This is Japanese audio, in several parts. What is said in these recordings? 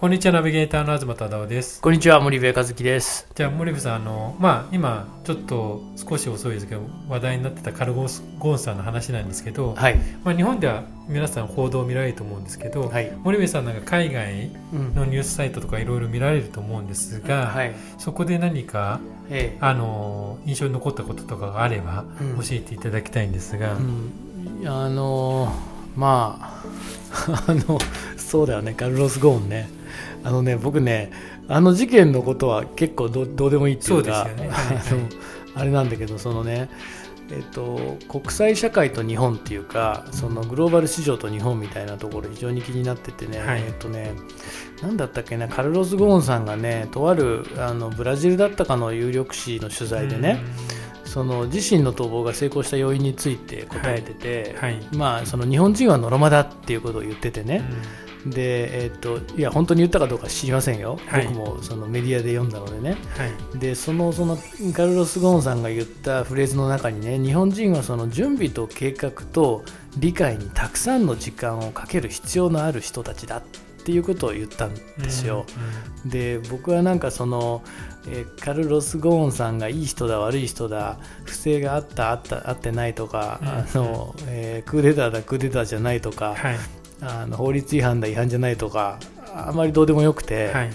こんにちはナビゲーターの東忠夫です。こんにちは森部和樹です。じゃあ森部さんあのまあ今ちょっと少し遅いですけど話題になってたカルゴゴンさんの話なんですけど、はい。まあ、日本では皆さん報道を見られると思うんですけど、はい。森部さんなんか海外うんのニュースサイトとかいろいろ見られると思うんですが、はい。そこで何かええ。あの印象に残ったこととかがあればうん。教えていただきたいんですが、うん。あのまあ あのそうだよね。カルロス・ゴーンねあのね僕ねあの事件のことは結構どどうでもいいっていうかね。あれなんだけどそのねえっと、国際社会と日本っていうかそのグローバル市場と日本みたいなところ非常に気になっててね、はい。えっとねなんだったっけなカルロス・ゴーンさんがねとあるあのブラジルだったかの有力紙の取材でね、その自身の逃亡が成功した要因について答えてて、はい。まあ、その日本人はノロマだっていうことを言っててうん。ね、で、えっといや本当に言ったかどうか知りませんよ、はい。僕もそのメディアで読んだのでね。はい。でそのそのカルロス・ゴーンさんが言ったフレーズの中にね日本人はその準備と計画と理解にたくさんの時間をかける必要のある人たちだっていうことを言ったんですよ。で僕はなんかその、えーカルロス・ゴーンさんがいい人だ悪い人だ不正があったあったあってないとか、うん。あのえークーデターだクーデターじゃないとか、はいあの法律違反だ違反じゃないとかあまりどうでもよくて、はい。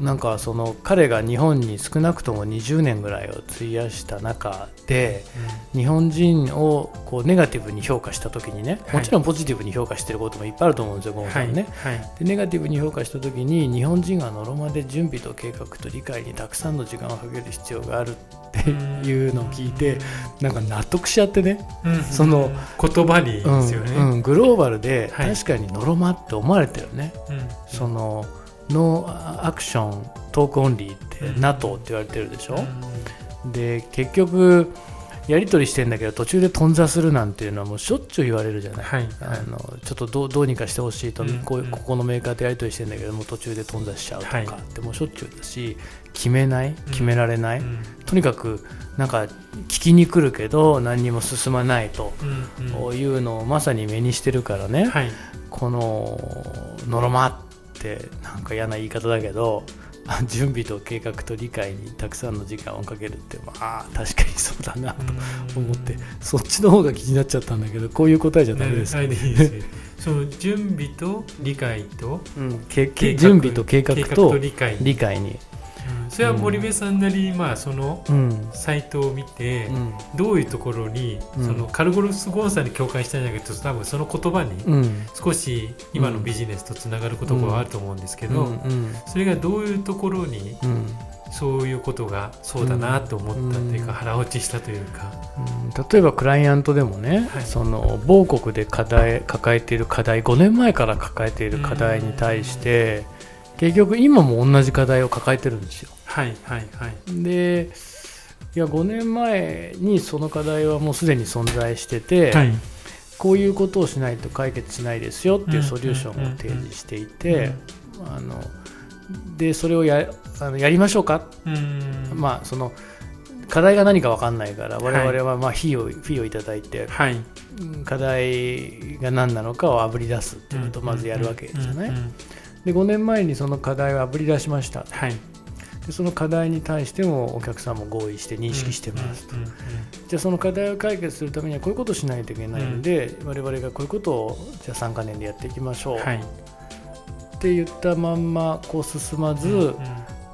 なんかその彼が日本に少なくとも20年ぐらいを費やした中で日本人をこうネガティブに評価した時にね、はい。もちろんポジティブに評価してることもいっぱいあると思うんですよ、ゴーンはい。さんね。はい。でネガティブに評価した時に日本人がノロマで準備と計画と理解にたくさんの時間をかける必要があるっていうのを聞いてなんか納得しちゃってね、うん。その言葉にうんですよね。うんグローバルではい。確かにノロマって思われてるね、うん。そのNo Action Talk Only ってうん。NATO って言われてるでしょ、うん。で結局やり取りしてんだけど途中で頓挫するなんていうのはもうしょっちゅう言われるじゃない、はい。あのちょっとどうどうにかしてほしいと、うん。こここのメーカーとやり取りしてんだけどもう途中で頓挫しちゃうとか、はい。でもしょっちゅうだし決めない？決められない、うん。とにかくなんか聞きに来るけど何にも進まないというのをまさに目にしてるからね、はい。このノロマってなんか嫌な言い方だけどあ 準備と計画と理解にたくさんの時間をかけるってまあ確かにそうだなと思ってそっちの方が気になっちゃったんだけどこういう答えじゃダメですかはいね、その準備と理解とうん準備と計画と理解に、うんそれは森部さんなりにまあそのうん。サイトを見てうん。どういうところにうん。そのカルゴロス・ゴーンさんに共感したんだけど多分その言葉にうん。少し今のビジネスとつながることがあると思うんですけうん。どうん。それがどういうところにうん。そういうことがそうだなと思ったといううん。か腹落ちしたというか。うん。例えばクライアントでもね、はい。その某国で課題抱えている課題5年前から抱えている課題に対して結局今も同じ課題を抱えてるんですよ。はいはいはい。でいや5年前にその課題はもうすでに存在してて、はい。こういうことをしないと解決しないですよっていううんソリューションを提示していうんて、あのでそれをやあのやりましょうか？うん。まあその課題が何か分かんないから我はい。々はまあ費用、フィーをいただいてはい。うん課題が何なのかをあぶり出すっていうことをまずやるわけじゃない、うんうんうんで5年前にその課題をあぶり出しました。はい。でその課題に対してもお客さんも合意して認識してますと、うんうんうんじゃあその課題を解決するためにはこういうことをしないといけないんで、我々がこういうことをじゃあ3か年でやっていきましょう、はい。って言ったまんまこう進まず、うんうん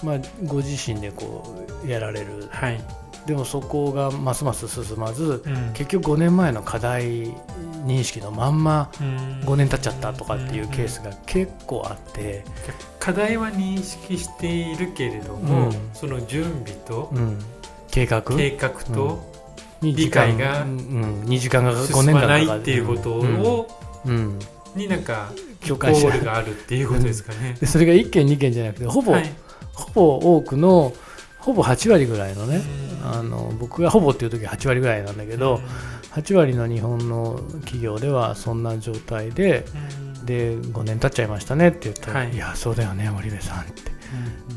まあ、ご自身でこうやられる。はい。でもそこがますます進まずうん結局5年前の課題認識のまんまうん。5年経っちゃったとかっていうケースが結構あって、課題は認識しているけれども、うん。その準備とうん、計画？計画とに理解がうん。うん、2時間が5進まない年間かかるっていうことを、うん。うん。になんか共感しゴールがあるっていうことですかね。でそれが1件2件じゃなくてほぼ、はい。ほぼ多くのほぼ8割ぐらいのねうん。あの僕がほぼっていう時は8割ぐらいなんだけど、8割の日本の企業ではそんな状態でうん。で5年経っちゃいましたねって言ったら「はい。い、やそうだよね森部さん」って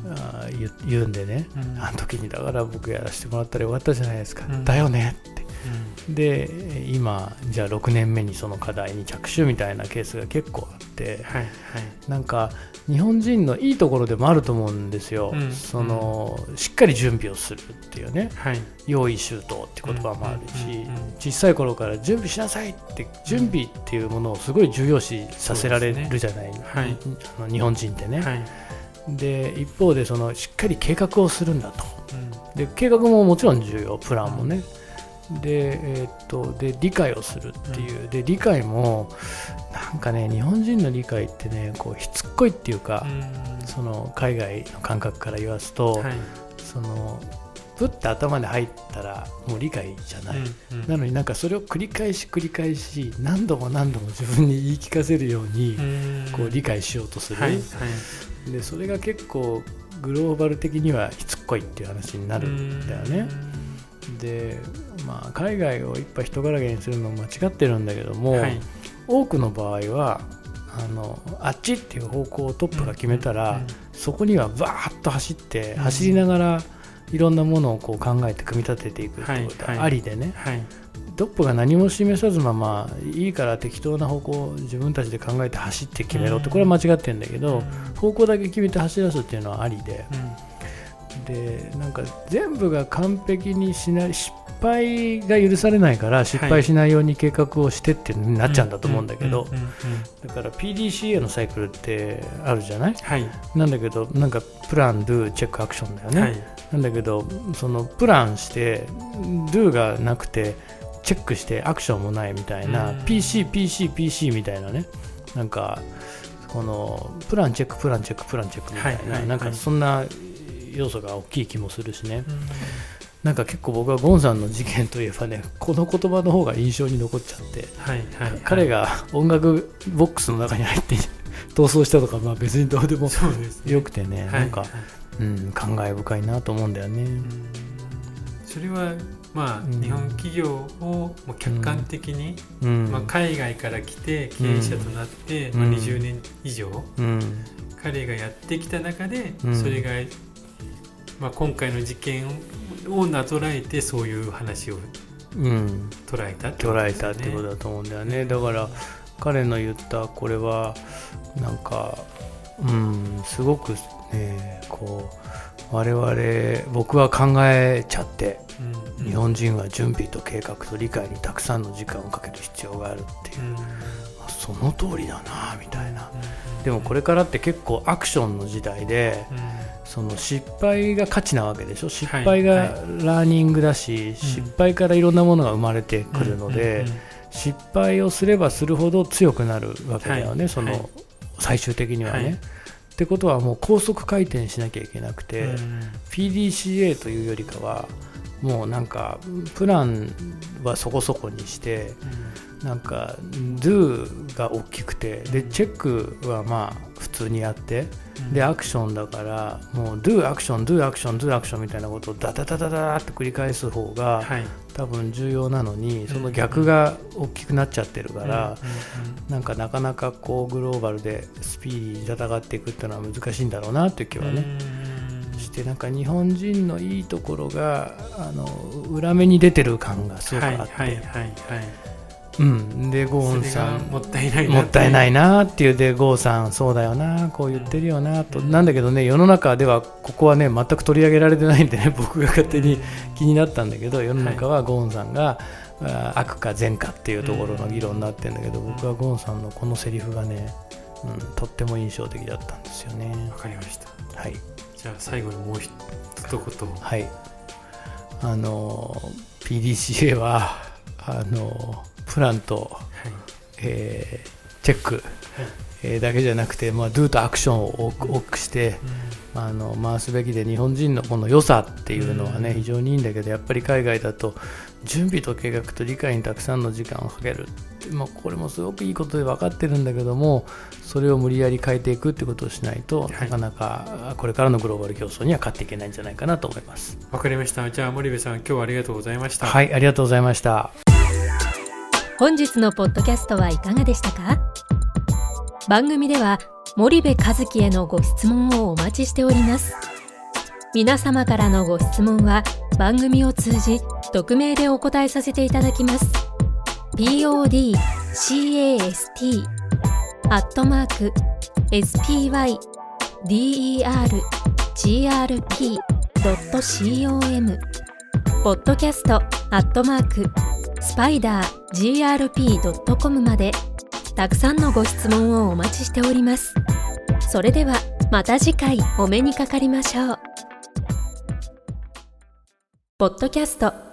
うん。あー言うんでね、うん。あの時にだから僕やらせてもらったらよかったじゃないですか、うん。だよね。ってうん。で今じゃあ6年目にその課題に着手みたいなケースが結構あってはいはい。なんか日本人のいいところでもあると思うんですよ、うん。そのしっかり準備をするっていうね。はい。用意周到って言葉もあるし、小さい頃から準備しなさいって準備っていうものをすごい重要視させられるじゃない、はい。あの日本人ってね、はい。で一方でそのしっかり計画をするんだと。うん。で計画ももちろん重要。プランもね、で,、えーっとで理解をするっていう、で理解もなんかね日本人の理解ってねこうしつっこいっていうか、うん。その海外の感覚から言わすと、はい。そのプッて頭に入ったらもう理解じゃない、うんうん。なのになんかそれを繰り返し繰り返し何度も何度も自分に言い聞かせるようにうん。こう理解しようとする、はいはい。でそれが結構グローバル的にはしつっこいっていう話になるんだよね。で、まあ、海外をいっぱい人柄げにするのも間違ってるんだけども、うんはい。多くの場合はあのあっちっていう方向をトップが決めたら、そこにはバーッと走ってうん。走りながらいろんなものをこう考えて組み立てていくってことはいはい。はありでね、はい。トップが何も示さずままいいから適当な方向を自分たちで考えて走って決めろってこれは間違ってるんだけど、方向だけ決めて走らすっていうのはありででなんか全部が完璧にしない失敗が許されないから失敗しないように計画をしてってなっちゃうんだと思うんだけどだから PDCA のサイクルってあるじゃない？はい。なんだけどなんかプラン、ドゥ、チェック、アクションだよね、はい。なんだけどそのプランしてドゥがなくてチェックしてアクションもないみたいな、うん。PC、PC、PC みたいなね。なんかこのプランチェックプランチェックプランチェックみたいな、はいはいはい。なんかそんな要素が大きい気もするしね、なんか結構僕はゴンさんの事件といえばねこの言葉の方が印象に残っちゃって、はいはい彼が音楽ボックスの中に入って逃走したとか、まあ、別にどうでもそうですね。よくてね、はいなんかはい、うん、感慨深いなと思うんだよね。うん。それはまあうん。日本企業をもう客観的にうん。まあ海外から来て経営者となってうん。まあ20年以上うん。彼がやってきた中でうん。それがまあ今回の事件をなぞらえてそういう話をうん、捉えたってこと捉えですよねたってことだと思うんだよね。だから彼の言ったこれはなんかうんすごくねこう我々僕は考えちゃってうん。日本人は準備と計画と理解にたくさんの時間をかける必要があるっていう。うん。その通りだなみたいな。でもこれからって結構アクションの時代でうんその失敗が価値なわけでしょ？失はい。敗がはいラーニングだし、失敗からいろんなものが生まれてくるので、うん。うん。失敗をすればするほど強くなるわけだよね、その、はい。はい最終的にはね。はい。ってことはもう高速回転しなきゃいけなくて、うん。PDCA というよりかはもうなんかプランはそこそこにしてなんか Do が大きくてでチェックはまあ普通にやってうん。でアクションだからもう Do アクション Do アクション Do アクションみたいなことをダダダダダーって繰り返す方がはい。多分重要なのにその逆が大きくなっちゃってるからなんかなかなかこうグローバルでスピーディーに戦っていくっていうのは難しいんだろうなっていう気はねしてなんか日本人のいいところがあの裏目に出てる感がすごくはいあって、はいはいはいうん、でゴーンさん。もったいないもったいないななっていう。でゴーさんそうだよなこう言ってるよなと。なんだけどね世の中ではここはね全く取り上げられてないんでね 僕が勝手に気になったんだけど世の中はゴーンさんが、あ悪か善かっていうところの議論になってるんだけど僕はゴーンさんのこのセリフがね、うん、とっても印象的だったんですよね。わかりました。はいじゃあ最後にもう一言。はい。あの PDCA はあのプランと、はい。えーチェック、えーだけじゃなくて、まあ、do とアクションを多くして、あの回すべきで日本人のこの良さっていうのはね、うん。非常にいいんだけどやっぱり海外だと準備と計画と理解にたくさんの時間をかけるって、まあ、これもすごくいいことで分かってるんだけどもそれを無理やり変えていくってことをしないと、はいなかなかこれからのグローバル競争には勝っていけないんじゃないかなと思います。わかりました。じゃあ森部さん今日はありがとうございました。はいありがとうございました。本日のポッドキャストはいかがでしたか？番組では森部和樹へのご質問をお待ちしております皆様からのご質問は番組を通じ匿名でお答えさせていただきます podcast アットマーク spydergrp.com ポッドキャストアットマークスパイダー grp.com までたくさんのご質問をお待ちしております。それではまた次回お目にかかりましょう。ポッドキャスト